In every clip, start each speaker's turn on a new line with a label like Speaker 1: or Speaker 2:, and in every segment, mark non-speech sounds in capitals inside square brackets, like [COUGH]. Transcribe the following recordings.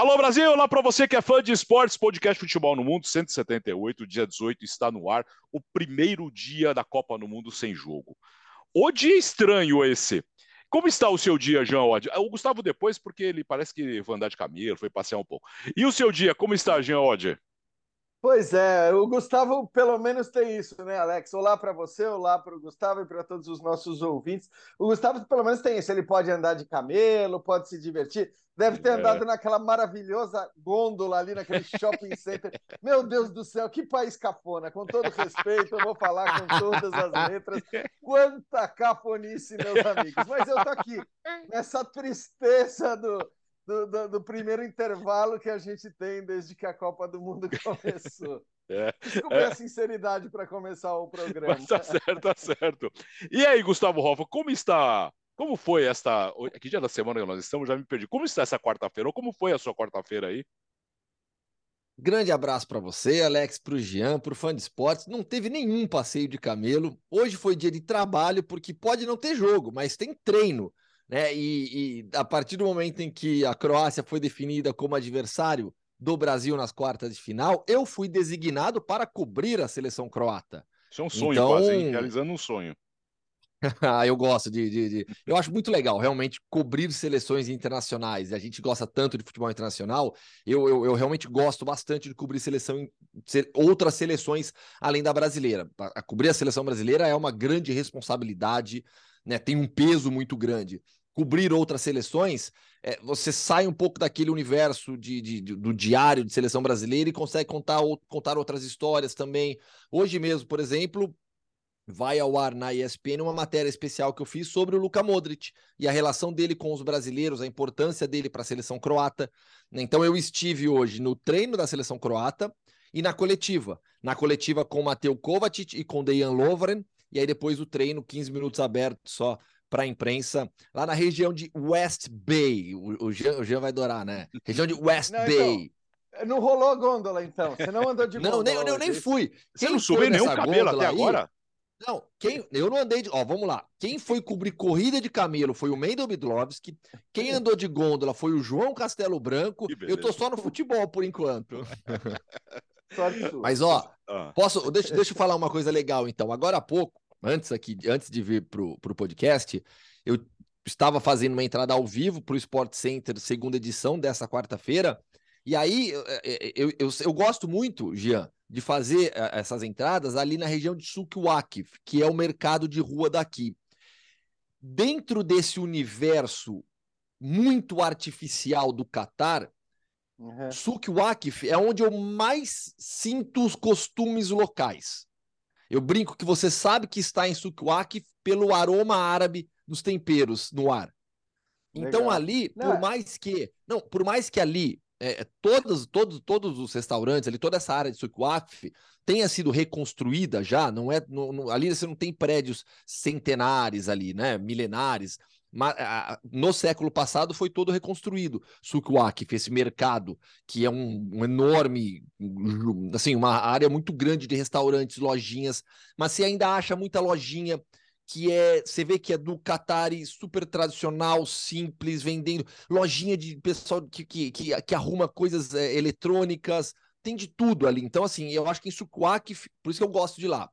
Speaker 1: Alô Brasil, olá para você que é fã de esportes, podcast Futebol no Mundo 178, dia 18 está no ar, o primeiro dia da Copa no Mundo sem jogo. O dia estranho esse. Como está o seu dia, João? O Gustavo depois, porque ele parece que foi andar de camelo, foi passear um pouco. E o seu dia, como está, Jean Oddi?
Speaker 2: Pois é, o Gustavo pelo menos tem isso, né, Alex? Olá para você, olá para o Gustavo e para todos os nossos ouvintes. O Gustavo pelo menos tem isso, ele pode andar de camelo, pode se divertir, deve ter é. andado naquela maravilhosa gôndola ali naquele shopping center. [LAUGHS] Meu Deus do céu, que país cafona, com todo respeito, eu vou falar com todas as letras. Quanta cafonice, meus amigos. Mas eu tô aqui nessa tristeza do do, do, do, primeiro intervalo que a gente tem desde que a Copa do Mundo [LAUGHS] começou. É, Desculpe é. a sinceridade para começar o programa. Mas
Speaker 1: tá certo, tá certo. E aí, Gustavo Hoffa, como está? Como foi esta. Que dia da semana que nós estamos? Já me perdi. Como está essa quarta-feira? Ou como foi a sua quarta-feira aí?
Speaker 3: Grande abraço para você, Alex, para o Jean, para o fã de esportes. Não teve nenhum passeio de camelo. Hoje foi dia de trabalho, porque pode não ter jogo, mas tem treino né? E, e, a partir do momento em que a Croácia foi definida como adversário do Brasil nas quartas de final, eu fui designado para cobrir a seleção croata.
Speaker 1: Isso é um sonho então... quase, hein? realizando um sonho. [LAUGHS]
Speaker 3: ah, eu gosto de, de, de, Eu acho muito legal, realmente, cobrir seleções internacionais. A gente gosta tanto de futebol internacional. Eu, eu, eu realmente gosto bastante de cobrir seleção, outras seleções além da brasileira. A, a cobrir a seleção brasileira é uma grande responsabilidade, né? Tem um peso muito grande cobrir outras seleções, é, você sai um pouco daquele universo de, de, de, do diário de seleção brasileira e consegue contar, contar outras histórias também. Hoje mesmo, por exemplo, vai ao ar na ESPN uma matéria especial que eu fiz sobre o Luka Modric e a relação dele com os brasileiros, a importância dele para a seleção croata. Então eu estive hoje no treino da seleção croata e na coletiva. Na coletiva com o Mateu Kovacic e com Dejan Lovren, e aí depois o treino, 15 minutos aberto só para a imprensa, lá na região de West Bay. O, o, Jean, o Jean vai adorar, né? [LAUGHS] Região de West não, Bay.
Speaker 2: Então, não rolou gôndola, então. Você não andou de
Speaker 3: gôndola. Não, nem, eu nem fui.
Speaker 1: Você não subiu nenhum camelo até aí? agora?
Speaker 3: Não, quem, eu não andei de. Ó, vamos lá. Quem foi cobrir corrida de camelo foi o Mendel Bidlovski. Quem andou de gôndola foi o João Castelo Branco. Eu tô só no futebol por enquanto. Mas, ó, ah. posso. Deixa, deixa eu falar uma coisa legal, então. Agora há pouco, antes aqui, antes de vir para o podcast, eu estava fazendo uma entrada ao vivo para o Sport Center, segunda edição dessa quarta-feira. E aí eu, eu, eu, eu, gosto muito, Jean, de fazer eh, essas entradas ali na região de Sukwak, que é o mercado de rua daqui. Dentro desse universo muito artificial do Catar, uhum. Sukwak é onde eu mais sinto os costumes locais. Eu brinco que você sabe que está em Sukwak pelo aroma árabe dos temperos no ar. Então Legal. ali, por é mais que, não, por mais que ali é, é, todos, todos, todos os restaurantes ali, toda essa área de Sukwak tenha sido reconstruída já, não é, não, não, ali você não tem prédios centenares ali, né, milenares, no século passado foi todo reconstruído. Sukwak, esse mercado, que é um, um, enorme, assim, uma área muito grande de restaurantes, lojinhas, mas você ainda acha muita lojinha que é, você vê que é do Qatari super tradicional, simples, vendendo, lojinha de pessoal que, que, que, que arruma coisas é, eletrônicas, tem de tudo ali. Então, assim, eu acho que em Sukwak, por isso que eu gosto de lá.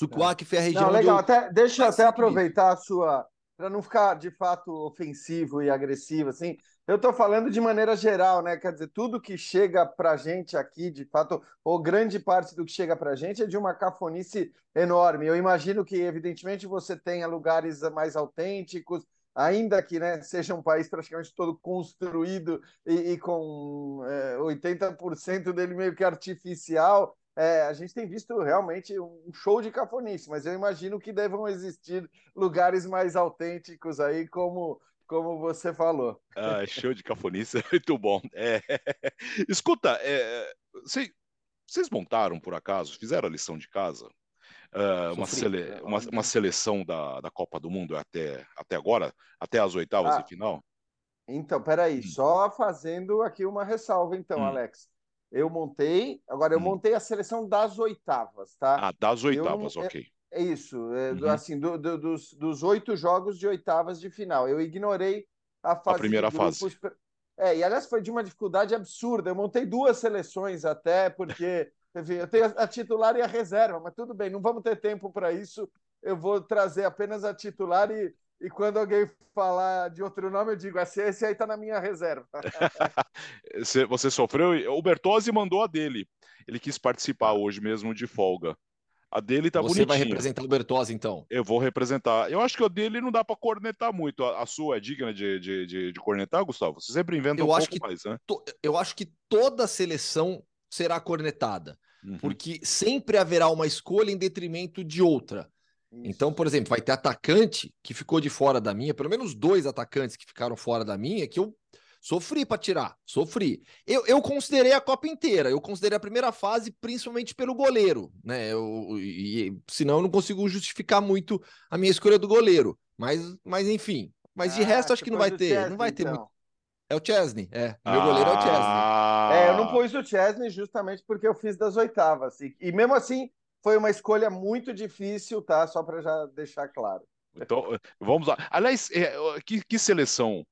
Speaker 3: Sukwak é a região. Não,
Speaker 2: legal, eu... até, deixa eu até aproveitar a sua para não ficar de fato ofensivo e agressivo, assim, eu estou falando de maneira geral, né? Quer dizer, tudo que chega para a gente aqui, de fato, ou grande parte do que chega para a gente é de uma cafonice enorme. Eu imagino que, evidentemente, você tenha lugares mais autênticos, ainda que né, seja um país praticamente todo construído e, e com é, 80% dele meio que artificial, é, a gente tem visto realmente um show de cafonice, mas eu imagino que devam existir lugares mais autênticos aí, como, como você falou.
Speaker 1: Ah, show de cafonice, muito bom. É... [LAUGHS] Escuta, é... vocês montaram por acaso, fizeram a lição de casa? Uh, uma, sele... Né? uma, uma, seleção da, da Copa do Mundo até, até agora, até as oitavas ah, de final?
Speaker 2: Então, peraí, hum. só fazendo aqui uma ressalva, então, hum. Alex eu montei. Agora, eu hum. montei a seleção das oitavas, tá?
Speaker 1: Ah, das oitavas, eu, ok.
Speaker 2: É, é isso, é, uhum. assim, do, do, dos, dos oito jogos de oitavas de final. Eu ignorei a fase.
Speaker 1: A primeira fase.
Speaker 2: É, e aliás foi de uma dificuldade absurda. Eu montei duas seleções até, porque [LAUGHS] enfim, eu tenho a titular e a reserva, mas tudo bem, não vamos ter tempo para isso. Eu vou trazer apenas a titular e, e quando alguém falar de outro nome, eu digo, esse, esse aí está na minha reserva. [LAUGHS]
Speaker 1: Você sofreu? O Bertozzi mandou a dele. Ele quis participar hoje mesmo de folga. A dele tá
Speaker 3: Você vai representar o Bertozzi, então?
Speaker 1: Eu vou representar. Eu acho que o dele não dá para cornetar muito. A, a, sua é digna de, de, de, de, cornetar, Gustavo? Você sempre inventa eu um
Speaker 3: acho
Speaker 1: pouco
Speaker 3: que
Speaker 1: mais, né?
Speaker 3: To, eu acho que toda seleção será cornetada, uhum. porque sempre haverá uma escolha em detrimento de outra. Isso. Então, por exemplo, vai ter atacante que ficou de fora da minha, pelo menos dois atacantes que ficaram fora da minha, que eu Sofri para tirar, sofri. Eu, eu considerei a Copa inteira, eu considerei a primeira fase principalmente pelo goleiro, né? Eu, e, senão eu não consigo justificar muito a minha escolha do goleiro. Mas, mas enfim. Mas de ah, resto, acho que não vai ter. Chesney, não vai ter então. muito. É o Chesney, é. Ah, meu goleiro é o Chesney.
Speaker 2: É, eu não pus o Chesney justamente porque eu fiz das oitavas. E, e mesmo assim, foi uma escolha muito difícil, tá? Só para já deixar claro.
Speaker 1: Então, vamos lá. Aliás, é, que, que seleção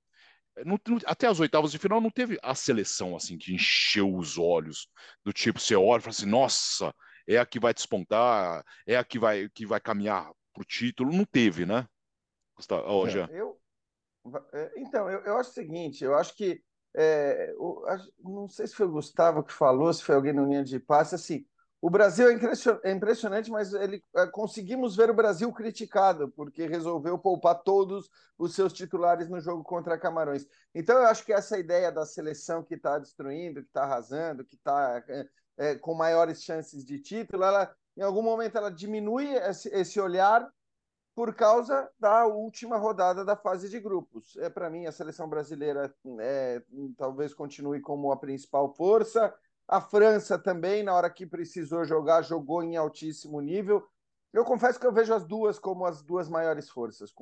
Speaker 1: não, não, até as oitavas de final não teve a seleção assim que encheu os olhos do tipo você olha e fala assim nossa é a que vai despontar é a que vai que vai caminhar para o título não teve né Gustavo, oh,
Speaker 2: é, eu é, então eu, eu acho o seguinte eu acho que é, eu, não sei se foi o Gustavo que falou se foi alguém no linha de passe assim o Brasil é, é impressionante, mas ele é, conseguimos ver o Brasil criticado, porque resolveu poupar todos os seus titulares no jogo contra Camarões. Então, eu acho que essa ideia da seleção que está destruindo, que está arrasando, que está é, é, com maiores chances de título, ela, em algum momento ela diminui esse, esse olhar por causa da última rodada da fase de grupos. É Para mim, a seleção brasileira é, talvez continue como a principal força a França também, na hora que precisou jogar, jogou em altíssimo nível. Eu confesso que eu vejo as duas como as duas maiores forças.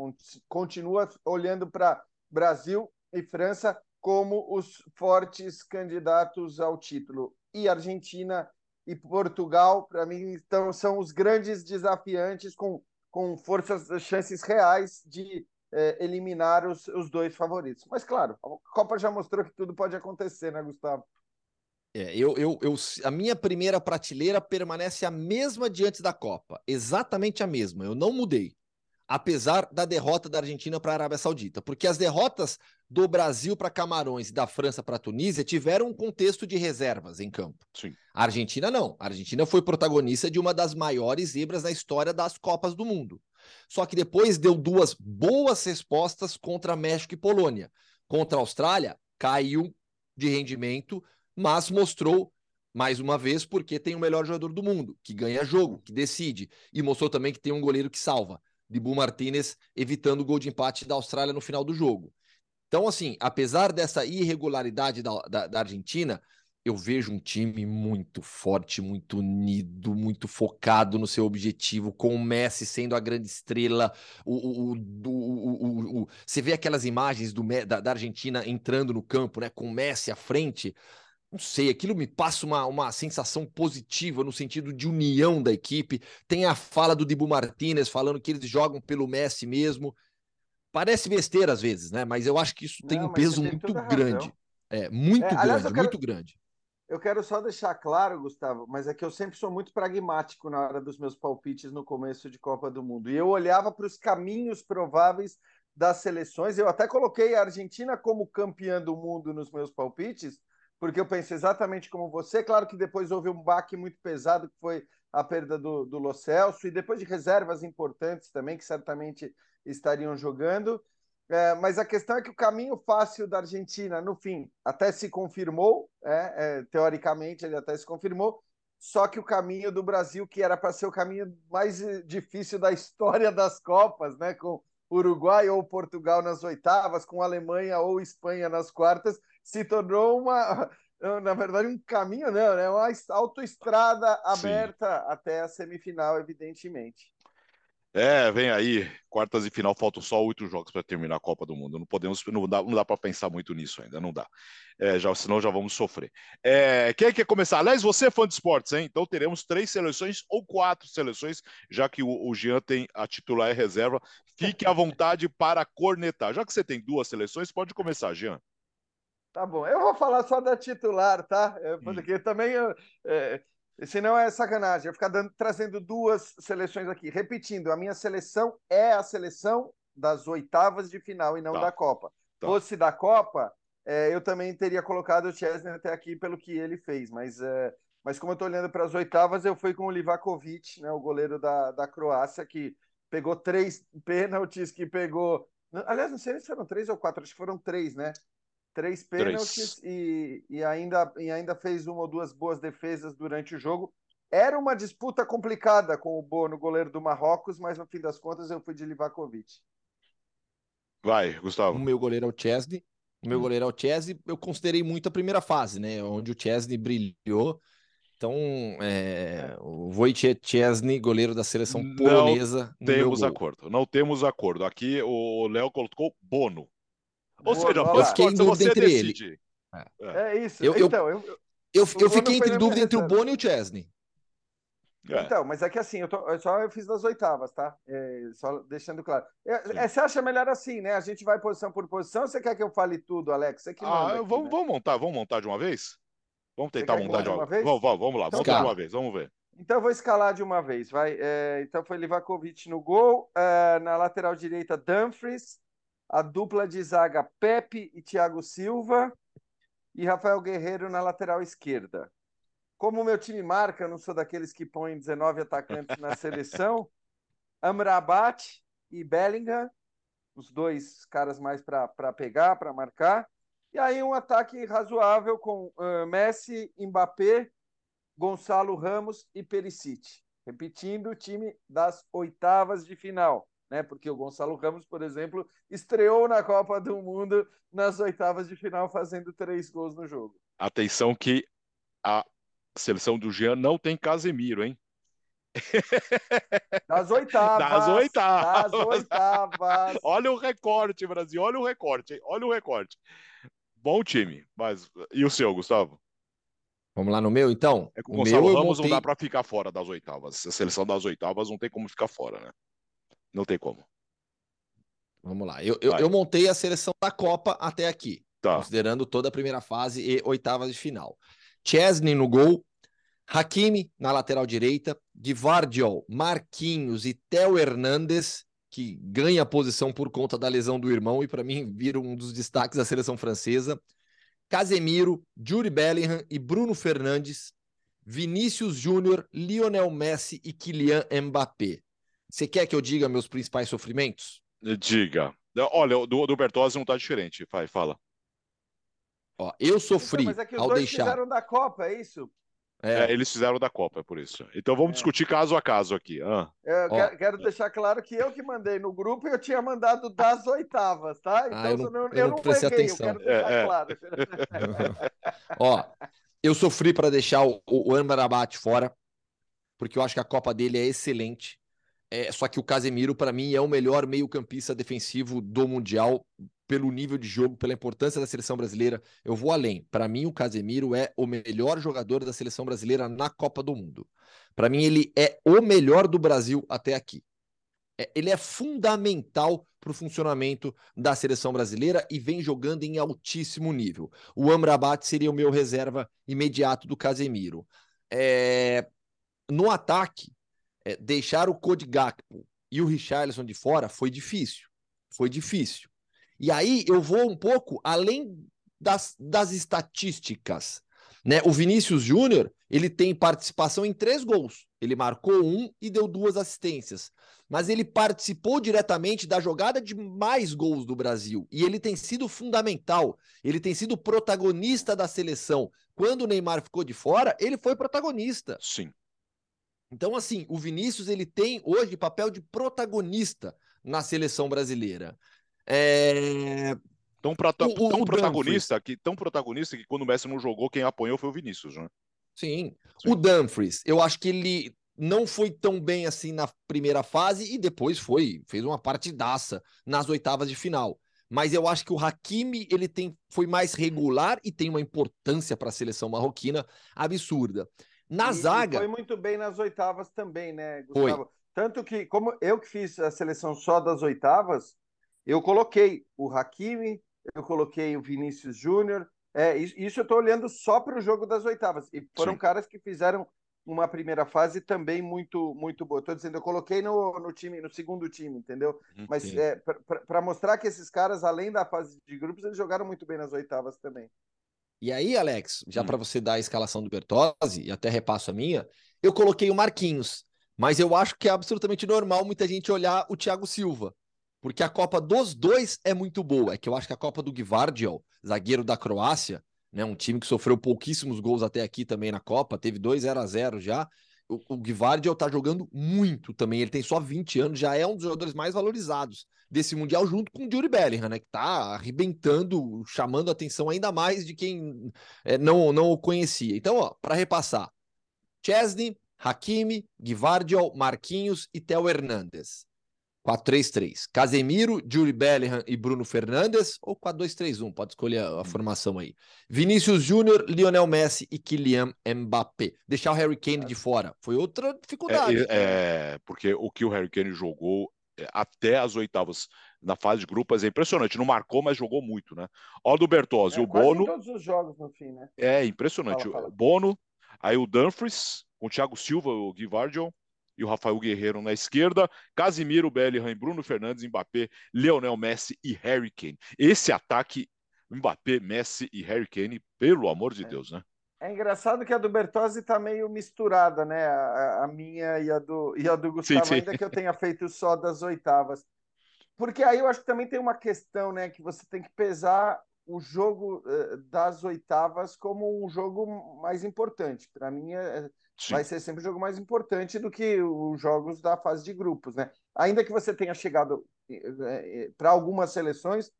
Speaker 2: Continua olhando para Brasil e França como os fortes candidatos ao título. E Argentina e Portugal, para mim, então, são os grandes desafiantes com, com forças, chances reais de é, eliminar os, os dois favoritos. Mas, claro, a Copa já mostrou que tudo pode acontecer, né, Gustavo?
Speaker 3: É, eu, eu, eu, a minha primeira prateleira permanece a mesma diante da Copa, exatamente a mesma. Eu não mudei, apesar da derrota da Argentina para a Arábia Saudita, porque as derrotas do Brasil para Camarões e da França para a Tunísia tiveram um contexto de reservas em campo.
Speaker 1: Sim.
Speaker 3: A Argentina não. A Argentina foi protagonista de uma das maiores zebras na história das Copas do Mundo. Só que depois deu duas boas respostas contra México e Polônia. Contra a Austrália, caiu de rendimento mas mostrou mais uma vez porque tem o melhor jogador do mundo, que ganha jogo, que decide, e mostrou também que tem um goleiro que salva, Dibu Martinez evitando o gol de empate da Austrália no final do jogo. Então, assim, apesar dessa irregularidade da, da, da Argentina, eu vejo um time muito forte, muito unido, muito focado no seu objetivo, com o Messi sendo a grande estrela. O, o, o, você vê aquelas imagens do, da, da Argentina entrando no campo, né, com o Messi à frente não sei, aquilo me passa uma, uma sensação positiva no sentido de união da equipe. Tem a fala do Dibu Martinez falando que eles jogam pelo Messi mesmo. Parece besteira às vezes, né? Mas eu acho que isso tem não, um peso muito grande. É, muito é, grande, aliás, quero, muito grande.
Speaker 2: Eu quero só deixar claro, Gustavo, mas é que eu sempre sou muito pragmático na hora dos meus palpites no começo de Copa do Mundo. E eu olhava para os caminhos prováveis das seleções. Eu até coloquei a Argentina como campeã do mundo nos meus palpites, porque eu penso exatamente como você. Claro que depois houve um baque muito pesado, que foi a perda do, do Lo Celso, e depois de reservas importantes também, que certamente estariam jogando. É, mas a questão é que o caminho fácil da Argentina, no fim, até se confirmou, é, é, teoricamente ele até se confirmou, só que o caminho do Brasil, que era para ser o caminho mais difícil da [LAUGHS] história das Copas, né, com Uruguai ou Portugal nas oitavas, com Alemanha ou Espanha nas quartas, se tornou uma, [LAUGHS] na verdade, um caminho, não, né? Uma autoestrada aberta Sim. até a semifinal, evidentemente.
Speaker 1: É, vem aí, quartas e final, faltam só oito jogos para terminar a Copa do Mundo. Não podemos, não dá, não dá para pensar muito nisso ainda, não dá. É, já, senão já vamos sofrer. É, quem quer começar? Aliás, você é fã de esportes, hein? Então teremos três seleções ou quatro seleções, já que o, o Jean tem a titular e reserva. Fique à vontade para cornetar. Já que você tem duas seleções, pode começar, Jean.
Speaker 2: Tá bom. Eu vou falar só da titular, tá? Hum. Porque hum. também. É, senão é sacanagem. Eu ficar dando, trazendo duas seleções aqui. Repetindo, a minha seleção é a seleção das oitavas de final e não tá. da Copa. Tá. Fosse da Copa, é, eu também teria colocado o Chesney até aqui pelo que ele fez, mas, é, mas como eu estou olhando para as oitavas, eu fui com o Livakovic, né, o goleiro da, da Croácia, que pegou três pênaltis, que pegou. Aliás, não sei se foram três ou quatro, acho que foram três, né? Três pênaltis e, e, ainda, e ainda fez uma ou duas boas defesas durante o jogo. Era uma disputa complicada com o Bono, goleiro do Marrocos, mas no fim das contas eu fui de Livakovic.
Speaker 1: Vai, Gustavo.
Speaker 3: O meu goleiro é o Chesney. O meu hum. goleiro é o Chesney. Eu considerei muito a primeira fase, né? Onde o Chesney brilhou. Então, é, o Wojciech Chesney, goleiro da seleção polonesa.
Speaker 1: Não temos acordo. Não temos acordo. Aqui o Léo colocou Bono. Ou Boa, seja,
Speaker 3: eu fiquei em dúvida entre decide. ele.
Speaker 2: É. é, isso.
Speaker 3: Eu, então, eu, eu, eu, eu fiquei entre dúvida entre o Bono e o Chesney.
Speaker 2: É. Então, mas é que assim, eu, tô, eu só eu fiz das oitavas, tá? É, só deixando claro. É, é, você acha melhor assim, né? A gente vai posição por posição ou você quer que eu fale tudo, Alex? Você que
Speaker 1: ah, aqui, vamos, né? vamos montar, vamos montar de uma vez? Vamos tentar montar de uma, uma vez? Vamos, vamos, vamos lá, então, montar de uma vez, vamos ver.
Speaker 2: Então eu vou escalar de uma vez, vai. É, então foi Livakovic no gol, é, na lateral direita Dumfries, a dupla de zaga Pepe e Thiago Silva e Rafael Guerreiro na lateral esquerda. Como o meu time marca, eu não sou daqueles que põem 19 atacantes na seleção. [LAUGHS] Amrabat e Bellingham, os dois caras mais para pegar, para marcar. E aí um ataque razoável com uh, Messi, Mbappé, Gonçalo Ramos e Perisic. Repetindo o time das oitavas de final, né? Porque o Gonçalo Ramos, por exemplo, estreou na Copa do Mundo nas oitavas de final fazendo três gols no jogo.
Speaker 1: Atenção que a seleção do Jean não tem Casemiro, hein? [LAUGHS]
Speaker 2: Das oitavas.
Speaker 1: Das oitavas.
Speaker 2: Das oitavas. [LAUGHS]
Speaker 1: olha o recorte, Brasil. Olha o recorte, hein? Olha o recorte. Bom time. Mas e o seu, Gustavo?
Speaker 3: Vamos lá no meu, então?
Speaker 1: É que o, o Gonçalo meu, Ramos montei... não dá para ficar fora das oitavas. A seleção das oitavas não tem como ficar fora, né? Não tem como.
Speaker 3: Vamos lá. Eu, eu, eu montei a seleção da Copa até aqui. Tá. Considerando toda a primeira fase e oitavas de final. Chesney no gol, Hakimi na lateral direita, Guivardiol, Marquinhos e Theo Hernandes, que ganha a posição por conta da lesão do irmão e para mim vira um dos destaques da seleção francesa. Casemiro, Jury Bellingham e Bruno Fernandes, Vinícius Júnior, Lionel Messi e Kylian Mbappé. Você quer que eu diga meus principais sofrimentos?
Speaker 1: Diga. Olha, o do, do Bertozzi não tá diferente. Vai, fala.
Speaker 3: Ó, eu sofri então, mas é que os ao dois deixar.
Speaker 2: fizeram da Copa, é isso?
Speaker 1: É. é. eles fizeram da Copa, é por isso. Então vamos é. discutir caso a caso aqui. Ah.
Speaker 2: Eu quero, quero, deixar claro que eu que mandei no grupo e eu tinha mandado das oitavas, tá?
Speaker 3: Então ah, eu não, eu eu não, prestei peguei, atenção. eu quero deixar é, é. claro. [LAUGHS] Ó, eu sofri para deixar o, o Amrabat fora, porque eu acho que a Copa dele é excelente. É, só que o Casemiro, para mim, é o melhor meio-campista defensivo do Mundial, pelo nível de jogo, pela importância da seleção brasileira. Eu vou além. Para mim, o Casemiro é o melhor jogador da seleção brasileira na Copa do Mundo. Para mim, ele é o melhor do Brasil até aqui. É, ele é fundamental para o funcionamento da seleção brasileira e vem jogando em altíssimo nível. O Amrabat seria o meu reserva imediato do Casemiro. É... No ataque, é, deixar o Cody Gakpo e o Richarlison de fora foi difícil. Foi difícil. E aí eu vou um pouco além das, das estatísticas. Né? O Vinícius Júnior ele tem participação em três gols. Ele marcou um e deu duas assistências. Mas ele participou diretamente da jogada de mais gols do Brasil. E ele tem sido fundamental. Ele tem sido protagonista da seleção. Quando o Neymar ficou de fora, ele foi protagonista.
Speaker 1: Sim.
Speaker 3: Então, assim, o Vinícius ele tem hoje papel de protagonista na seleção brasileira. É...
Speaker 1: Tão, tão, o, tão o protagonista que tão protagonista que quando o Messi não jogou, quem apanhou foi o Vinícius, né?
Speaker 3: Sim. Sim. O Dumfries, eu acho que ele não foi tão bem assim na primeira fase e depois foi, fez uma partidaça nas oitavas de final. Mas eu acho que o Hakimi ele tem, foi mais regular e tem uma importância para a seleção marroquina absurda. Na
Speaker 2: e,
Speaker 3: zaga.
Speaker 2: E foi muito bem nas oitavas também, né, Gustavo? Foi. Tanto que, como eu que fiz a seleção só das oitavas, eu coloquei o Hakimi, eu coloquei o Vinícius Júnior, É, isso eu estou olhando só para o jogo das oitavas. E foram Sim. caras que fizeram uma primeira fase também muito muito boa. Estou dizendo, eu coloquei no, no time, no segundo time, entendeu? Uhum. Mas é, para mostrar que esses caras, além da fase de grupos, eles jogaram muito bem nas oitavas também.
Speaker 3: E aí, Alex, já hum. para você dar a escalação do Bertozzi, e até repasso a minha, eu coloquei o Marquinhos. Mas eu acho que é absolutamente normal muita gente olhar o Thiago Silva. Porque a Copa dos dois é muito boa. É que eu acho que a Copa do Gvardiol, zagueiro da Croácia, né, um time que sofreu pouquíssimos gols até aqui também na Copa, teve 2 0 a 0 já. O, o Gvardiol tá jogando muito também. Ele tem só 20 anos, já é um dos jogadores mais valorizados desse Mundial, junto com o Yuri Bellingham, né? Que tá arrebentando, chamando a atenção ainda mais de quem é, não, não o conhecia. Então, ó, para repassar: Chesney, Hakimi, Gvardiol, Marquinhos e Theo Hernandes. 4-3-3. Casemiro, Yuri Bellingham e Bruno Fernandes, ou 4-2-3-1, pode escolher a, a hum. formação aí. Vinícius Júnior, Lionel Messi e Kylian Mbappé. Deixar o Harry Kane de fora foi outra dificuldade.
Speaker 1: É, é porque o que o Harry Kane jogou é, até as oitavas na fase de grupos é impressionante. Não marcou, mas jogou muito, né? Ó do Bertozzi, é, o Bono.
Speaker 2: todos os jogos no fim, né?
Speaker 1: É impressionante. Fala, fala. Bono, aí o Dumfries, com o Thiago Silva, o Gui Vardiol, e o Rafael Guerreiro na esquerda, Casimiro, Bellingham, Bruno Fernandes, Mbappé, Leonel Messi e Harry Kane. Esse ataque, Mbappé, Messi e Harry Kane, pelo amor de é. Deus, né?
Speaker 2: É engraçado que a do Bertozzi está meio misturada, né? A, a, minha e a do, e a do Gustavo, sim, sim. ainda que eu tenha feito só das oitavas. Porque aí eu acho que também tem uma questão, né? Que você tem que pesar o jogo uh, das oitavas como um jogo mais importante. Para mim, é, Sim. vai ser sempre o jogo mais importante do que os jogos da fase de grupos, né? Ainda que você tenha chegado eh, eh, para algumas seleções,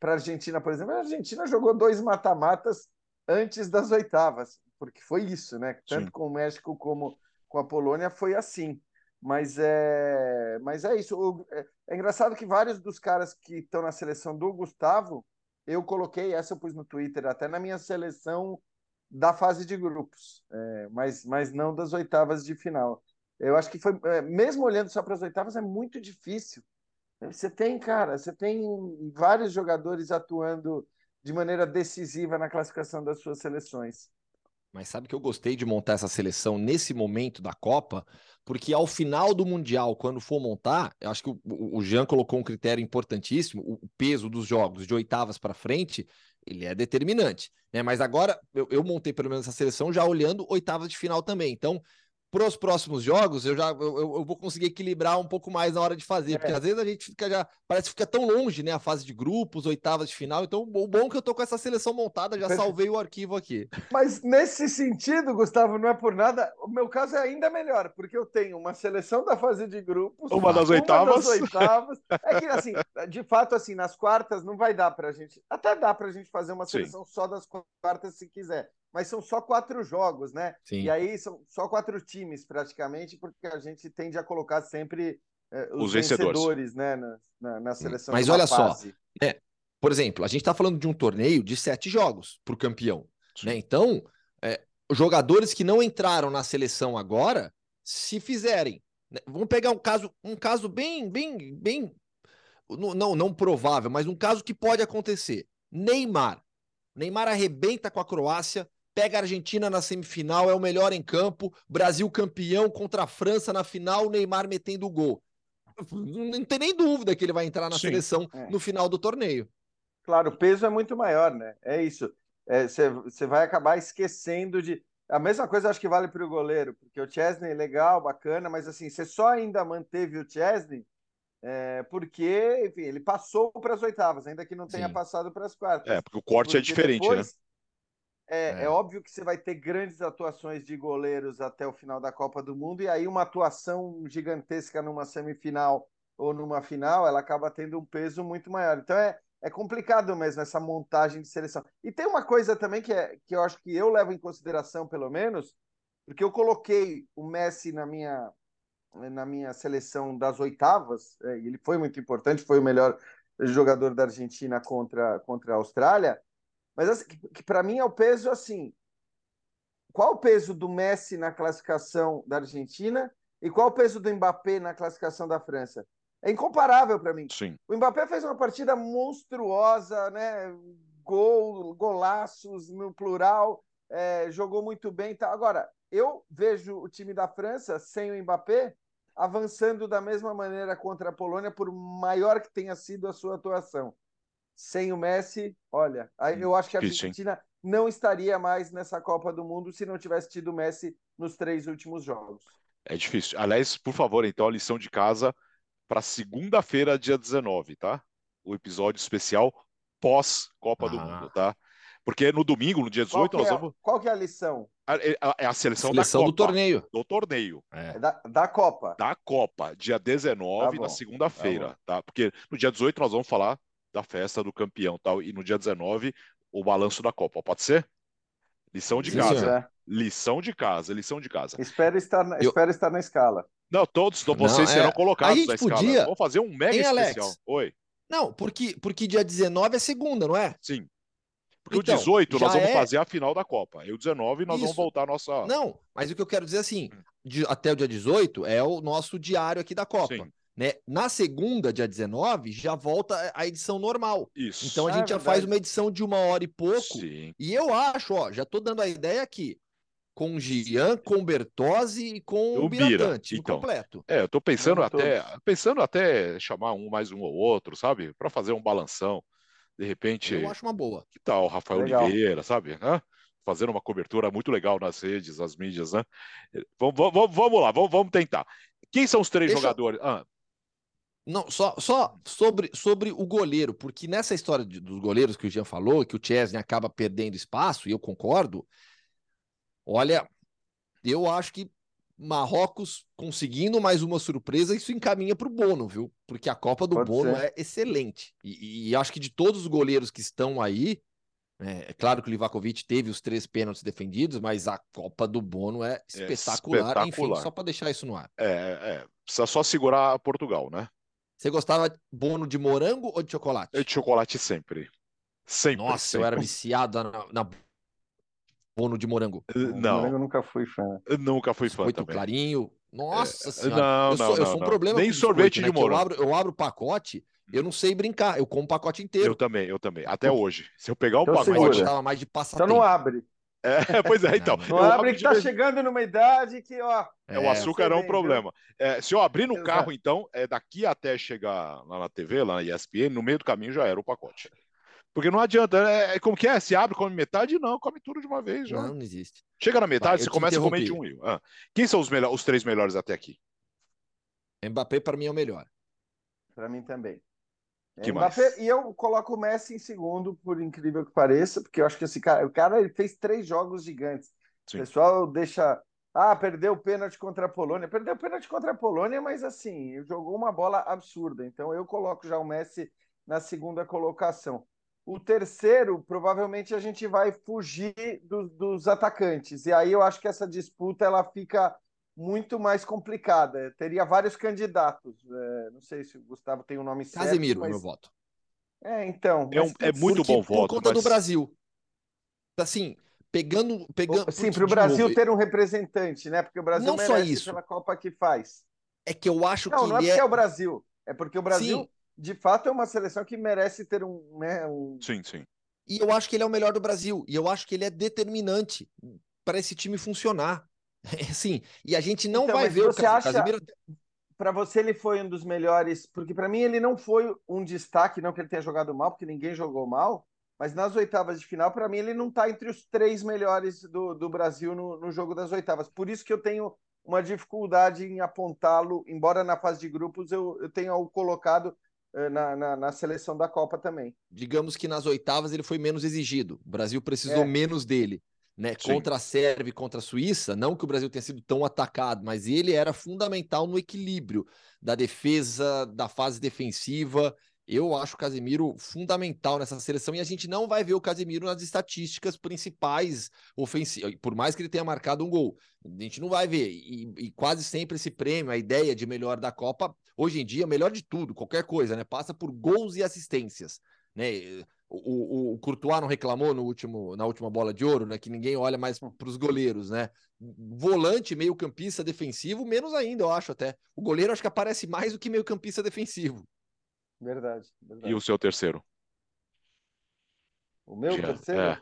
Speaker 2: para a Argentina, por exemplo, a Argentina jogou dois mata-matas antes das oitavas, porque foi isso, né? Tanto Sim. com o México como com a Polônia foi assim. Mas é, mas é isso. É, é engraçado que vários dos caras que estão na seleção do Gustavo, eu coloquei, essa eu pus no Twitter, até na minha seleção da fase de grupos, é, mas, mas não das oitavas de final. Eu acho que foi, é, mesmo olhando só para as oitavas, é muito difícil. Você tem, cara, você tem vários jogadores atuando de maneira decisiva na classificação das suas seleções.
Speaker 3: Mas sabe que eu gostei de montar essa seleção nesse momento da Copa, porque ao final do Mundial, quando for montar, eu acho que o, o Jean colocou um critério importantíssimo, o peso dos jogos de oitavas para frente, ele é determinante. Né? Mas agora eu, eu, montei pelo menos essa seleção já olhando oitavas de final também. Então, para os próximos jogos, eu já eu, eu, vou conseguir equilibrar um pouco mais na hora de fazer, é. porque às vezes a gente fica já parece que fica tão longe, né, a fase de grupos, oitavas de final. Então, o bom é que eu tô com essa seleção montada, já salvei o arquivo aqui.
Speaker 2: Mas nesse sentido, Gustavo, não é por nada, o meu caso é ainda melhor, porque eu tenho uma seleção da fase de grupos,
Speaker 1: uma das oitavas.
Speaker 2: Uma das oitavas. [LAUGHS] É que assim, de fato assim, nas quartas não vai dar pra gente, até dá pra gente fazer uma seleção Sim. só das quartas se quiser mas são só quatro jogos, né? Sim. E aí são só quatro times, praticamente, porque a gente tende a colocar sempre eh, os, os, vencedores, vencedores né? Na, na, na, seleção.
Speaker 3: Mas olha fase. só, né? por exemplo, a gente está falando de um torneio de sete jogos para o campeão. Né? Então, é, jogadores que não entraram na seleção agora, se fizerem. Né? Vamos pegar um caso, um caso bem, bem, bem. Não, não provável, mas um caso que pode acontecer. Neymar. Neymar arrebenta com a Croácia, pega a Argentina na semifinal, é o melhor em campo, Brasil campeão contra a França na final, Neymar metendo o gol. Não tem nem dúvida que ele vai entrar na Sim, seleção é. no final do torneio.
Speaker 2: Claro, o peso é muito maior, né? É isso. Você é, vai acabar esquecendo de. A mesma coisa acho que vale para o goleiro, porque o Chesney é legal, bacana, mas assim, você só ainda manteve o Chesney é, porque, enfim, ele passou para as oitavas, ainda que não tenha Sim. passado para as quartas.
Speaker 1: É, porque o corte é porque é diferente, depois, né?
Speaker 2: É, é. é, óbvio que você vai ter grandes atuações de goleiros até o final da Copa do Mundo, e aí uma atuação gigantesca numa semifinal ou numa final, ela acaba tendo um peso muito maior. Então é, é complicado mesmo essa montagem de seleção. E tem uma coisa também que, é, que eu acho que eu levo em consideração, pelo menos, porque eu coloquei o Messi na minha, na minha seleção das oitavas, é, ele foi muito importante, foi o melhor jogador da Argentina contra, contra a Austrália mas assim, que, para mim é o peso assim. Qual o peso do Messi na classificação da Argentina e qual o peso do Mbappé na classificação da França? É incomparável para mim.
Speaker 1: Sim.
Speaker 2: O Mbappé fez uma partida monstruosa, né? gol, golaços no plural, é, jogou muito bem. Tá? Agora, eu vejo o time da França sem o Mbappé avançando da mesma maneira contra a Polônia, por maior que tenha sido a sua atuação. Sem o Messi, olha, eu acho que a Argentina não estaria mais nessa Copa do Mundo se não tivesse tido o Messi nos três últimos jogos.
Speaker 1: É difícil. Aliás, por favor, então, a lição de casa para segunda-feira, dia 19, tá? O episódio especial pós-Copa ah. do Mundo, tá? Porque no domingo, no dia 18,
Speaker 2: qual
Speaker 1: nós
Speaker 2: é,
Speaker 1: vamos.
Speaker 2: Qual que é a lição?
Speaker 1: É a, a, a, seleção,
Speaker 3: seleção
Speaker 1: da Copa,
Speaker 3: do torneio.
Speaker 1: Do torneio.
Speaker 2: É. Da, da, Copa.
Speaker 1: Da Copa, dia 19, tá na segunda-feira, tá, tá? Porque no dia 18 nós vamos falar da festa do campeão, tal, e no dia 19 o balanço da Copa. Pode ser? Lição de Sim, casa. É. Lição de casa, lição de casa.
Speaker 2: Espero estar na, Eu... espero estar na escala.
Speaker 1: Não, todos vocês não, serão
Speaker 3: é...
Speaker 1: colocados na
Speaker 3: escala. Podia...
Speaker 1: Vamos fazer um mega
Speaker 3: hein,
Speaker 1: especial.
Speaker 3: Alex?
Speaker 1: Oi.
Speaker 3: Não, porque, porque dia 19 é segunda, não é?
Speaker 1: Sim. Porque então, o 18 nós vamos é... fazer a final da Copa. E o 19 nós Isso. vamos voltar a nossa.
Speaker 3: Não, mas o que eu quero dizer é assim: hum. de, até o dia 18 é o nosso diário aqui da Copa. Sim. Né? Na segunda, dia 19, já volta a edição normal.
Speaker 1: Isso.
Speaker 3: Então a gente é já faz uma edição de uma hora e pouco. Sim. E eu acho, ó, já tô dando a ideia aqui. Com Gian, com Bertozzi e com o Biratã, então, completo.
Speaker 1: É, eu tô pensando até, pensando até chamar um mais um ou outro, sabe? Para fazer um balanção. De repente.
Speaker 3: Eu acho uma boa.
Speaker 1: Que tal o Rafael legal. Oliveira, sabe? Hã? Fazendo uma cobertura muito legal nas redes, nas mídias, né? Vamos, vamos, vamos lá, vamos, vamos tentar. Quem são os três Deixa... jogadores? Ah.
Speaker 3: Não, só, só sobre, sobre o goleiro, porque nessa história de, dos goleiros que o Jean falou, que o Chesney acaba perdendo espaço, e eu concordo. Olha, eu acho que Marrocos conseguindo mais uma surpresa, isso encaminha para o Bono, viu? Porque a Copa do Pode Bono ser. é excelente. E, e, acho que de todos os goleiros que estão aí, é, é, claro que o Livakovic teve os três pênaltis defendidos, mas a Copa do Bono é espetacular. É espetacular. Enfim, só para deixar isso no ar.
Speaker 1: É, é, precisa só segurar Portugal, né?
Speaker 3: Você gostava de Bono de morango ou de chocolate?
Speaker 1: De chocolate sempre. Sempre.
Speaker 3: Nossa,
Speaker 1: sempre.
Speaker 3: eu era viciado na, na Bono de morango.
Speaker 2: Não. Eu nunca fui fã.
Speaker 1: Eu nunca fui fã
Speaker 3: Biscoito
Speaker 1: também.
Speaker 3: clarinho. Nossa
Speaker 1: é,
Speaker 3: senhora.
Speaker 1: Não,
Speaker 3: eu sou,
Speaker 1: não,
Speaker 3: eu sou um problema
Speaker 1: Nem sorvete
Speaker 3: biscoito,
Speaker 1: de né?
Speaker 3: morango. Eu abro, eu abro o pacote, eu não sei brincar. Eu como o pacote inteiro.
Speaker 1: Eu também, eu também. Até hoje. Se eu pegar o
Speaker 2: então,
Speaker 1: pacote...
Speaker 2: Eu
Speaker 3: gostava mais de passatempo.
Speaker 2: Então não abre.
Speaker 1: É, pois é, então.
Speaker 2: Não, não abre que tá chegando numa idade que, ó...
Speaker 1: É, o açúcar é um problema. É, se eu abrir no Exato. carro, então, é daqui até chegar lá na TV, lá na ESPN, no meio do caminho já era o pacote. Porque não adianta, é, é, como que é? Se abre, come metade? Não, come tudo de uma vez já.
Speaker 3: Não, não existe.
Speaker 1: Chega na metade, Vai, você começa a comer de um. Ah. Quem são os, os três melhores até aqui?
Speaker 3: Mbappé, para mim, é o melhor.
Speaker 2: Para mim também.
Speaker 1: Que
Speaker 2: Mbappé,
Speaker 1: mais?
Speaker 2: e eu coloco o Messi em segundo, por incrível que pareça, porque eu acho que esse cara, o cara ele fez três jogos gigantes. Sim. O pessoal deixa. Ah, perdeu o pênalti contra a Polônia. Perdeu o pênalti contra a Polônia, mas assim, jogou uma bola absurda. Então eu coloco já o Messi na segunda colocação. O terceiro, provavelmente a gente vai fugir do, dos atacantes. E aí eu acho que essa disputa ela fica muito mais complicada. Teria vários candidatos. É, não sei se o Gustavo tem o um nome
Speaker 3: certo. Casemiro, mas... meu voto.
Speaker 2: É, então.
Speaker 1: É, um, é muito bom voto.
Speaker 3: Por conta
Speaker 1: mas...
Speaker 3: do Brasil. Assim, pegando. pegando
Speaker 2: Sim, para o Brasil novo, ter um representante, né? Porque o Brasil
Speaker 3: não só isso.
Speaker 2: pela Copa que faz.
Speaker 3: É que eu acho
Speaker 2: não,
Speaker 3: que.
Speaker 2: Não, é
Speaker 3: porque
Speaker 2: é... é o Brasil. É porque o Brasil. Sim de fato é uma seleção que merece ter um, né, um...
Speaker 1: Sim, sim.
Speaker 3: E eu acho que ele é o melhor do Brasil. E eu acho que ele é determinante para esse time funcionar. [LAUGHS] Sim. E a gente não então, vai ver
Speaker 2: você o acha... Casemiro. Para você ele foi um dos melhores, porque para mim ele não foi um destaque, não que ele tenha jogado mal, porque ninguém jogou mal, mas nas oitavas de final, para mim ele não está entre os três melhores do, do Brasil no, no jogo das oitavas. Por isso que eu tenho uma dificuldade em apontá-lo, embora na fase de grupos eu, eu tenha o colocado eh, na, na, na, seleção da Copa também.
Speaker 3: Digamos que nas oitavas ele foi menos exigido. O Brasil precisou é. menos dele. Né? Contra a Sérvia e contra a Suíça, não que o Brasil tenha sido tão atacado, mas ele era fundamental no equilíbrio da defesa, da fase defensiva. Eu acho o Casemiro fundamental nessa seleção e a gente não vai ver o Casemiro nas estatísticas principais ofensivas, por mais que ele tenha marcado um gol. A gente não vai ver. E, e quase sempre esse prêmio, a ideia de melhor da Copa, hoje em dia, melhor de tudo, qualquer coisa, né? Passa por gols e assistências, né? O, o, o Courtois não reclamou no último, na última bola de ouro, né? Que ninguém olha mais para os goleiros, né? Volante, meio-campista defensivo, menos ainda, eu acho até. O goleiro acho que aparece mais do que meio-campista defensivo.
Speaker 2: Verdade, verdade.
Speaker 1: E o seu terceiro?
Speaker 2: O meu Jean, terceiro? É.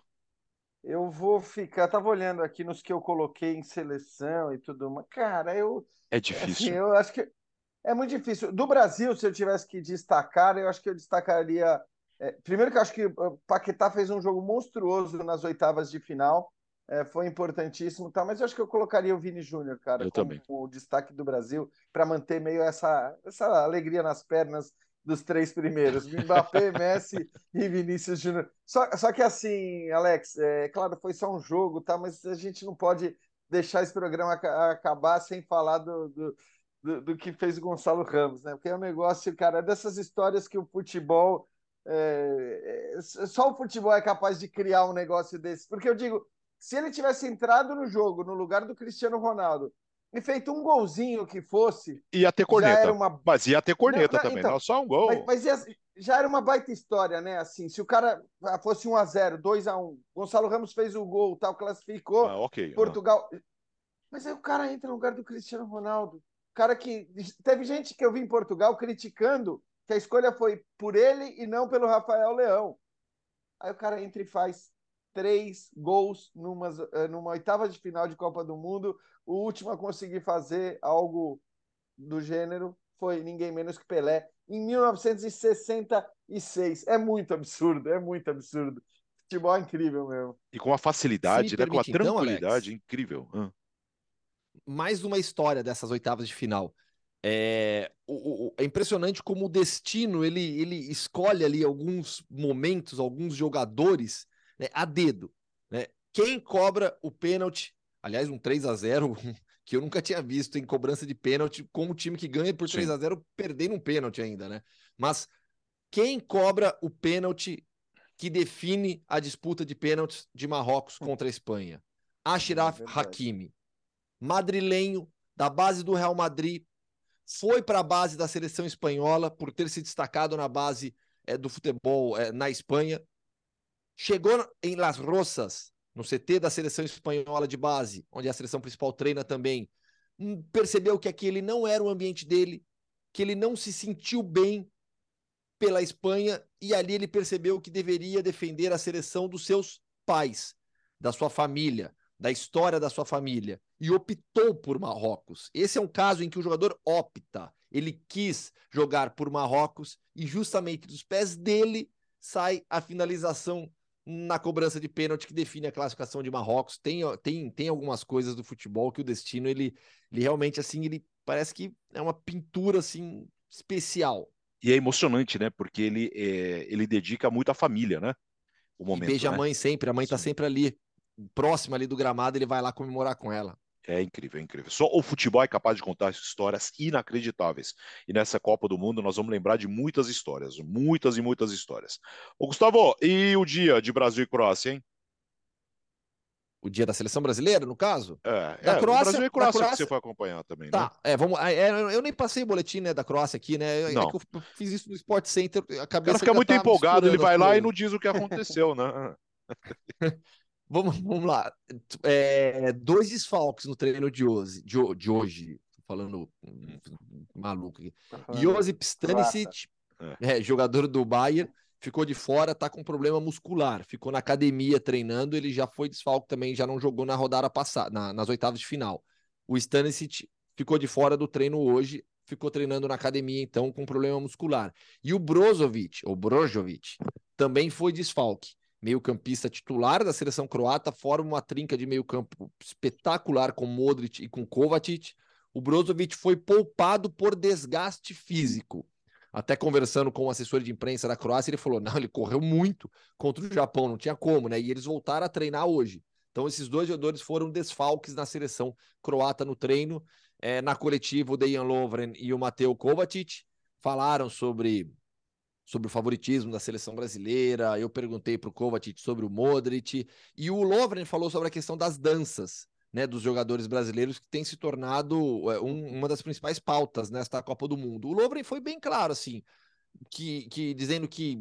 Speaker 2: Eu vou ficar, tava olhando aqui nos que eu coloquei em seleção e tudo mais. Cara, eu.
Speaker 1: É difícil. Assim,
Speaker 2: eu acho que é muito difícil. Do Brasil, se eu tivesse que destacar, eu acho que eu destacaria. É, primeiro que eu acho que o Paquetá fez um jogo monstruoso nas oitavas de final. É, foi importantíssimo, tá? mas eu acho que eu colocaria o Vini Júnior, cara,
Speaker 1: eu como também.
Speaker 2: o destaque do Brasil, para manter meio essa, essa alegria nas pernas dos três primeiros: Mbappé, [LAUGHS] Messi e Vinícius Júnior. Só, só que assim, Alex, é claro, foi só um jogo, tá? Mas a gente não pode deixar esse programa acabar sem falar do, do, do, do que fez o Gonçalo Ramos, né? Porque é um negócio, cara, é dessas histórias que o futebol. É, é, só o futebol é capaz de criar um negócio desse. Porque eu digo, se ele tivesse entrado no jogo no lugar do Cristiano Ronaldo e feito um golzinho que fosse.
Speaker 1: Ia ter corneta. Uma... Mas ia ter corneta não, não, também, então, não só um gol.
Speaker 2: Mas, mas ia, já era uma baita história, né? Assim, se o cara fosse 1x0, 2x1, Gonçalo Ramos fez o gol, tal, classificou.
Speaker 1: Ah, okay,
Speaker 2: Portugal. Ah. Mas aí o cara entra no lugar do Cristiano Ronaldo. Cara que. Teve gente que eu vi em Portugal criticando que a escolha foi por ele e não pelo Rafael Leão. Aí o cara entra e faz três gols numa, eh, numa oitava de final de Copa do Mundo. O último a conseguir fazer algo do gênero foi ninguém menos que Pelé, em 1966. É muito absurdo, é muito absurdo. Futebol é incrível mesmo.
Speaker 1: E com a facilidade, né? com a tranquilidade então, incrível.
Speaker 3: Mais uma história dessas oitavas de final. É, o, o, é, impressionante como o destino ele, ele escolhe ali alguns momentos, alguns jogadores né, a dedo. Né? Quem cobra o pênalti, aliás, um 3 a 0 [LAUGHS] que eu nunca tinha visto em cobrança de pênalti com o time que ganha por 3 a 0 perdendo um pênalti ainda, né? Mas quem cobra o pênalti que define a disputa de pênaltis de Marrocos contra a Espanha? Ashraf é Hakimi, madrilenho da base do Real Madrid, foi para a base da seleção espanhola por ter se destacado na base é, do futebol é, na Espanha, Chegou em Las Rosas, no CT da seleção espanhola de base, onde a seleção principal treina também, hum, percebeu que aquele não era o ambiente dele, que ele não se sentiu bem pela Espanha e ali ele percebeu que deveria defender a seleção dos seus pais, da sua família, da história da sua família e optou por Marrocos. Esse é um caso em que o jogador opta. Ele quis jogar por Marrocos e justamente dos pés dele sai a finalização na cobrança de pênalti que define a classificação de Marrocos. Tem, tem, tem algumas coisas do futebol que o destino ele, ele realmente assim ele parece que é uma pintura assim especial.
Speaker 1: E é emocionante, né? Porque ele é, ele dedica muito à família, né?
Speaker 3: O momento. E beija né? a mãe sempre, a mãe está sempre ali próxima ali do gramado, ele vai lá comemorar com ela.
Speaker 1: É incrível, é incrível. Só o futebol é capaz de contar histórias inacreditáveis. E nessa Copa do Mundo nós vamos lembrar de muitas histórias, muitas e muitas histórias. Ô Gustavo, e o dia de Brasil e Croácia, hein?
Speaker 3: O dia da seleção brasileira, no caso?
Speaker 1: É, da é, Croácia, Brasil e Croácia, Croácia, que você foi acompanhar também,
Speaker 3: tá, né? é, vamos, é, eu nem passei o boletim né, da Croácia aqui, né? É
Speaker 1: não.
Speaker 3: É eu fiz isso no Sport Center, a
Speaker 1: cabeça... fica muito empolgado, ele vai lá e não diz o que aconteceu, né? [LAUGHS]
Speaker 3: Vamos, vamos lá. É, dois desfalques no treino de hoje. De, de hoje. Tô falando maluco aqui. Josip Stanisic, é, jogador do Bayern, ficou de fora, tá com problema muscular. Ficou na academia treinando. Ele já foi desfalque também, já não jogou na rodada passada, na, nas oitavas de final. O Stanisic ficou de fora do treino hoje, ficou treinando na academia, então, com problema muscular. E o Brozovic, ou Brozovic, também foi desfalque meio-campista titular da seleção croata, forma uma trinca de meio-campo espetacular com Modric e com Kovacic. O Brozovic foi poupado por desgaste físico. Até conversando com o assessor de imprensa da Croácia, ele falou: não, ele correu muito contra o Japão, não tinha como, né? E eles voltaram a treinar hoje. Então, esses dois jogadores foram desfalques na seleção croata no treino. É, na coletiva, o Dejan Lovren e o Mateo Kovacic falaram sobre sobre o favoritismo da seleção brasileira. Eu perguntei para o Kovacic sobre o Modric. E o Lovren falou sobre a questão das danças. Né, dos jogadores brasileiros que tem se tornado é, um, uma das principais pautas nesta Copa do Mundo. O Lovren foi bem claro, assim, que, que dizendo que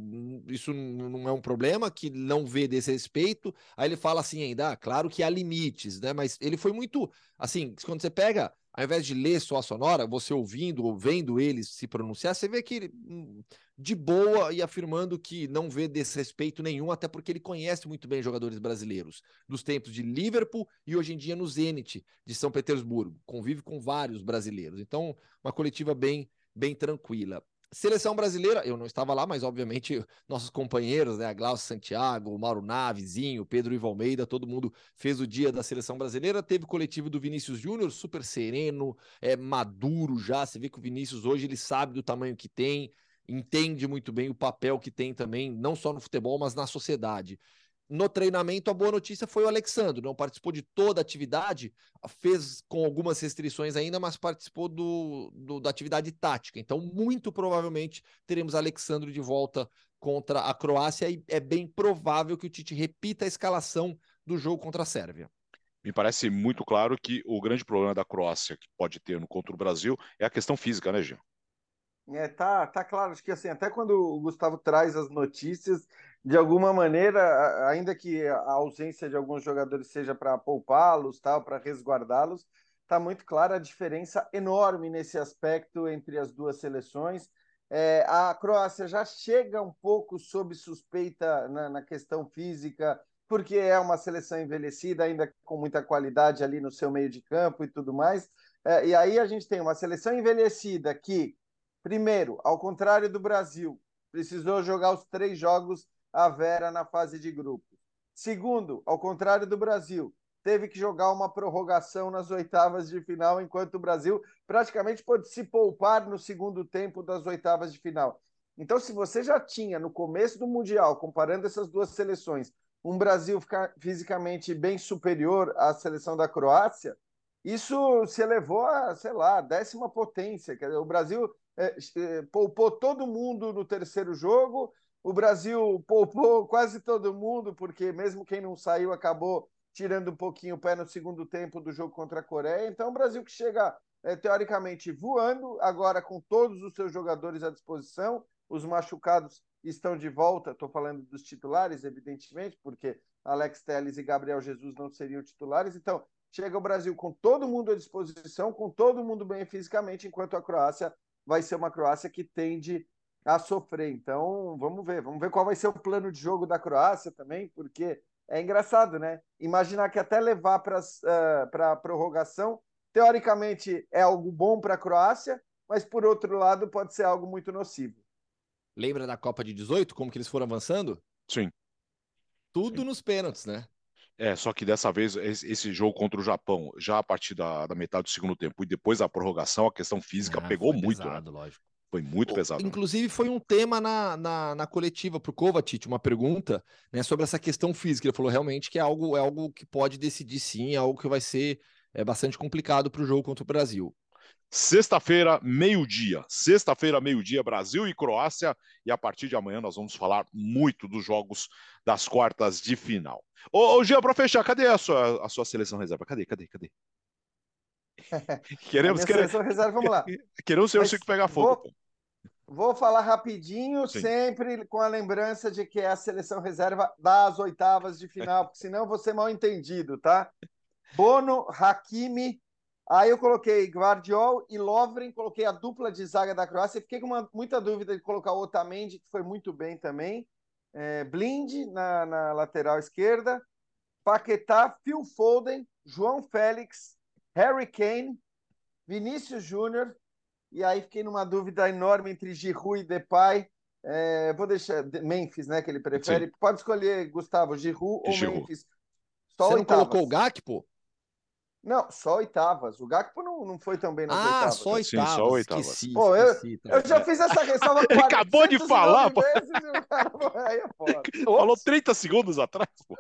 Speaker 3: isso não é um problema, que não vê desse respeito. Aí ele fala assim ainda, ah, claro que há limites, né? Mas ele foi muito assim, quando você pega ao invés de ler só a sonora, você ouvindo ou vendo eles se pronunciar, você vê que ele, hum, de boa e afirmando que não vê desrespeito nenhum, até porque ele conhece muito bem jogadores brasileiros, dos tempos de Liverpool e hoje em dia no Zenit de São Petersburgo. Convive com vários brasileiros. Então, uma coletiva bem, bem tranquila. Seleção brasileira, eu não estava lá, mas obviamente nossos companheiros, né, a Glaucio Santiago, o Mauro Navezinho, Pedro Ivo Almeida, todo mundo fez o dia da seleção brasileira. Teve o coletivo do Vinícius Júnior, super sereno, é maduro já. Você vê que o Vinícius hoje ele sabe do tamanho que tem, entende muito bem o papel que tem também, não só no futebol, mas na sociedade. No treinamento, a boa notícia foi o Alexandre, não participou de toda a atividade, fez com algumas restrições ainda, mas participou do, do da atividade tática. Então, muito provavelmente teremos Alexandre de volta contra a Croácia e é bem provável que o Tite repita a escalação do jogo contra a Sérvia.
Speaker 1: Me parece muito claro que o grande problema da Croácia que pode ter no contra o Brasil é a questão física, né, Jean?
Speaker 2: É, tá, tá claro. Acho que assim, até quando o Gustavo traz as notícias, de alguma maneira, ainda que a ausência de alguns jogadores seja para poupá-los, tal, para resguardá-los, tá muito clara a diferença enorme nesse aspecto entre as duas seleções. É, a Croácia já chega um pouco sob suspeita na, na questão física, porque é uma seleção envelhecida, ainda com muita qualidade ali no seu meio de campo e tudo mais. É, e aí a gente tem uma seleção envelhecida que Primeiro, ao contrário do Brasil, precisou jogar os três jogos a Vera na fase de grupos. Segundo, ao contrário do Brasil, teve que jogar uma prorrogação nas oitavas de final, enquanto o Brasil praticamente pôde se poupar no segundo tempo das oitavas de final. Então, se você já tinha no começo do Mundial, comparando essas duas seleções, um Brasil fisicamente bem superior à seleção da Croácia, isso se elevou a, sei lá, décima potência. o Brasil é, é, poupou todo mundo no terceiro jogo. O Brasil poupou [LAUGHS] quase todo mundo, porque mesmo quem não saiu acabou tirando um pouquinho o pé no segundo tempo do jogo contra a Coreia. Então, o Brasil que chega, é, teoricamente, voando, agora com todos os seus jogadores à disposição. Os machucados estão de volta. Estou falando dos titulares, evidentemente, porque Alex Telles e Gabriel Jesus não seriam titulares. Então, chega o Brasil com todo mundo à disposição, com todo mundo bem fisicamente, enquanto a Croácia vai ser uma Croácia que tende a sofrer. Então, vamos ver, vamos ver qual vai ser o plano de jogo da Croácia também, porque é engraçado, né? Imaginar que até levar para uh, a prorrogação, teoricamente é algo bom para a Croácia, mas por outro lado pode ser algo muito nocivo.
Speaker 3: Lembra da Copa de 18, como que eles foram avançando?
Speaker 1: Sim.
Speaker 3: Tudo Sim. nos pênaltis, né?
Speaker 1: É, só que dessa vez, esse jogo contra o Japão, já a partir da, da metade do segundo tempo e depois da prorrogação, a questão física ah, pegou muito. Né? Pesado, né? lógico. Foi muito pesado.
Speaker 3: Inclusive, foi um tema na, na, na coletiva para o Kovacic, uma pergunta né, sobre essa questão física. Ele falou realmente que é algo, é algo que pode decidir sim, é algo que vai ser é, bastante complicado para o jogo contra o Brasil.
Speaker 1: Sexta-feira, meio-dia. Sexta-feira, meio-dia, Brasil e Croácia. E a partir de amanhã nós vamos falar muito dos jogos das quartas de final. Ô, ô Jean, para fechar, cadê a sua, a sua seleção reserva? Cadê, cadê, cadê? [LAUGHS]
Speaker 2: Queremos, queremos. Seleção reserva, vamos lá. [LAUGHS]
Speaker 1: Queremos ser o Chico pegar fogo.
Speaker 2: Vou, vou falar rapidinho, Sim. sempre com a lembrança de que é a seleção reserva das oitavas de final, porque senão ser mal entendido, tá? Bono, Hakimi, Aí eu coloquei Guardiol e Lovren, coloquei a dupla de zaga da Croácia. Fiquei com uma, muita dúvida de colocar o Otamendi, que foi muito bem também. É, Blind na, na, lateral esquerda. Paquetá, Phil Foden, João Félix, Harry Kane, Vinícius Júnior. E aí fiquei numa dúvida enorme entre Giroud e Depay. É, vou deixar Memphis, né, que ele prefere. Sim. Pode escolher, Gustavo, Giroud ou Giroud. Memphis.
Speaker 3: Só Você não colocou o Gakpo?
Speaker 2: Não, só oitavas. O Gakpo não, não foi tão bem nas
Speaker 3: ah,
Speaker 2: oitavas.
Speaker 3: Ah, só oitavas. Sim, só oitavas.
Speaker 2: Esqueci, pô, eu, esqueci, tá eu já fiz essa ressalva [LAUGHS]
Speaker 1: Ele acabou de falar, pô. [LAUGHS] Aí é [LAUGHS] Falou 30 segundos atrás, pô.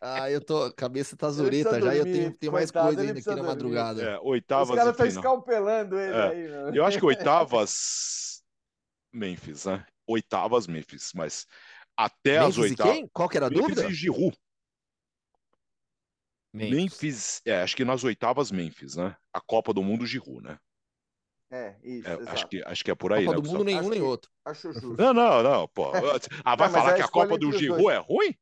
Speaker 3: Ah, eu tô. Cabeça tá zureta já. eu tenho, tenho mais coisa ainda aqui na madrugada.
Speaker 1: É, oitavas. Os
Speaker 2: caras estão escalpelando ele é, aí,
Speaker 1: Eu acho que oitavas. Memphis, né? Oitavas Memphis, mas até Memphis as oitavas. quem?
Speaker 3: Qual que era a Memphis dúvida?
Speaker 1: E Giroud. Memphis. Memphis, é, acho que nas oitavas Memphis, né? A Copa do Mundo Giroud, né?
Speaker 2: É, isso.
Speaker 1: É, acho, que, acho que é por aí,
Speaker 3: Copa
Speaker 1: né?
Speaker 3: do Mundo nenhum
Speaker 2: acho
Speaker 3: nem outro.
Speaker 2: Acho justo.
Speaker 1: Não, não, não, pô. [LAUGHS] Ah, vai não, falar que a Copa do Giroud é ruim?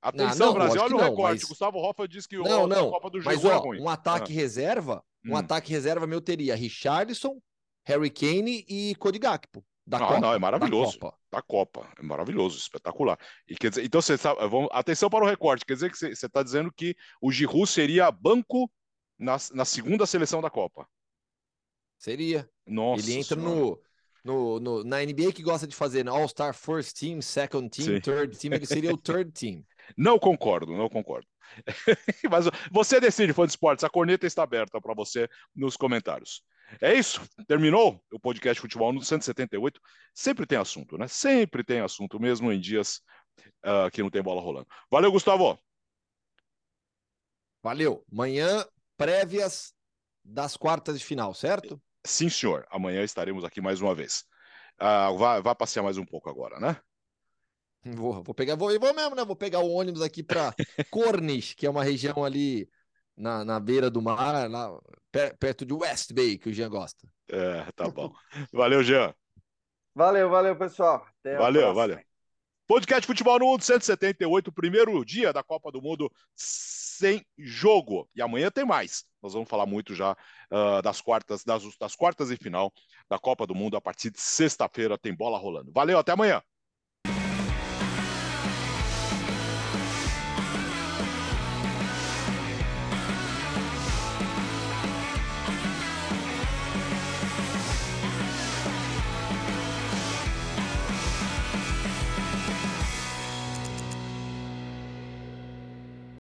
Speaker 1: Atenção, não, não, Brasil, olha o recorte. Mas... Gustavo Hoffa disse que
Speaker 3: não,
Speaker 1: a
Speaker 3: não.
Speaker 1: Copa do
Speaker 3: Giroud é ruim. Um ataque ah. reserva, Um hum. ataque reserva meu teria Richardson, Harry Kane e Cody Gakpo.
Speaker 1: Da ah, Copa, não, é maravilhoso. Da Copa. da Copa. É maravilhoso, espetacular. E quer dizer, então você sabe, vamos, atenção para o recorte. Quer dizer que você está dizendo que o Giroud seria banco na, na segunda seleção da Copa.
Speaker 3: Seria. Nossa. Ele entra no, no, no, na NBA que gosta de fazer All-Star First Team, Second Team, Sim. Third Team, ele seria o [LAUGHS] Third Team.
Speaker 1: Não concordo, não concordo. [LAUGHS] Mas você decide, fã de esportes, a corneta está aberta para você nos comentários. É isso, terminou o podcast Futebol no 178. Sempre tem assunto, né? Sempre tem assunto, mesmo em dias uh, que não tem bola rolando. Valeu, Gustavo.
Speaker 3: Valeu. Amanhã, prévias das quartas de final, certo?
Speaker 1: Sim, senhor. Amanhã estaremos aqui mais uma vez. Uh, vá, vá passear mais um pouco agora, né?
Speaker 3: Vou, vou pegar, vou, vou mesmo, né? Vou pegar o ônibus aqui para [LAUGHS] Cornish, que é uma região ali na, na beira do mar, lá perto de West Bay, que o Jean gosta.
Speaker 1: É, tá bom. Valeu, Jean.
Speaker 2: Valeu, valeu, pessoal.
Speaker 1: Até valeu, valeu. Podcast Futebol no Mundo 178, primeiro dia da Copa do Mundo sem jogo. E amanhã tem mais. Nós vamos falar muito já uh, das quartas, das, das quartas e final da Copa do Mundo. A partir de sexta-feira tem bola rolando. Valeu, até amanhã.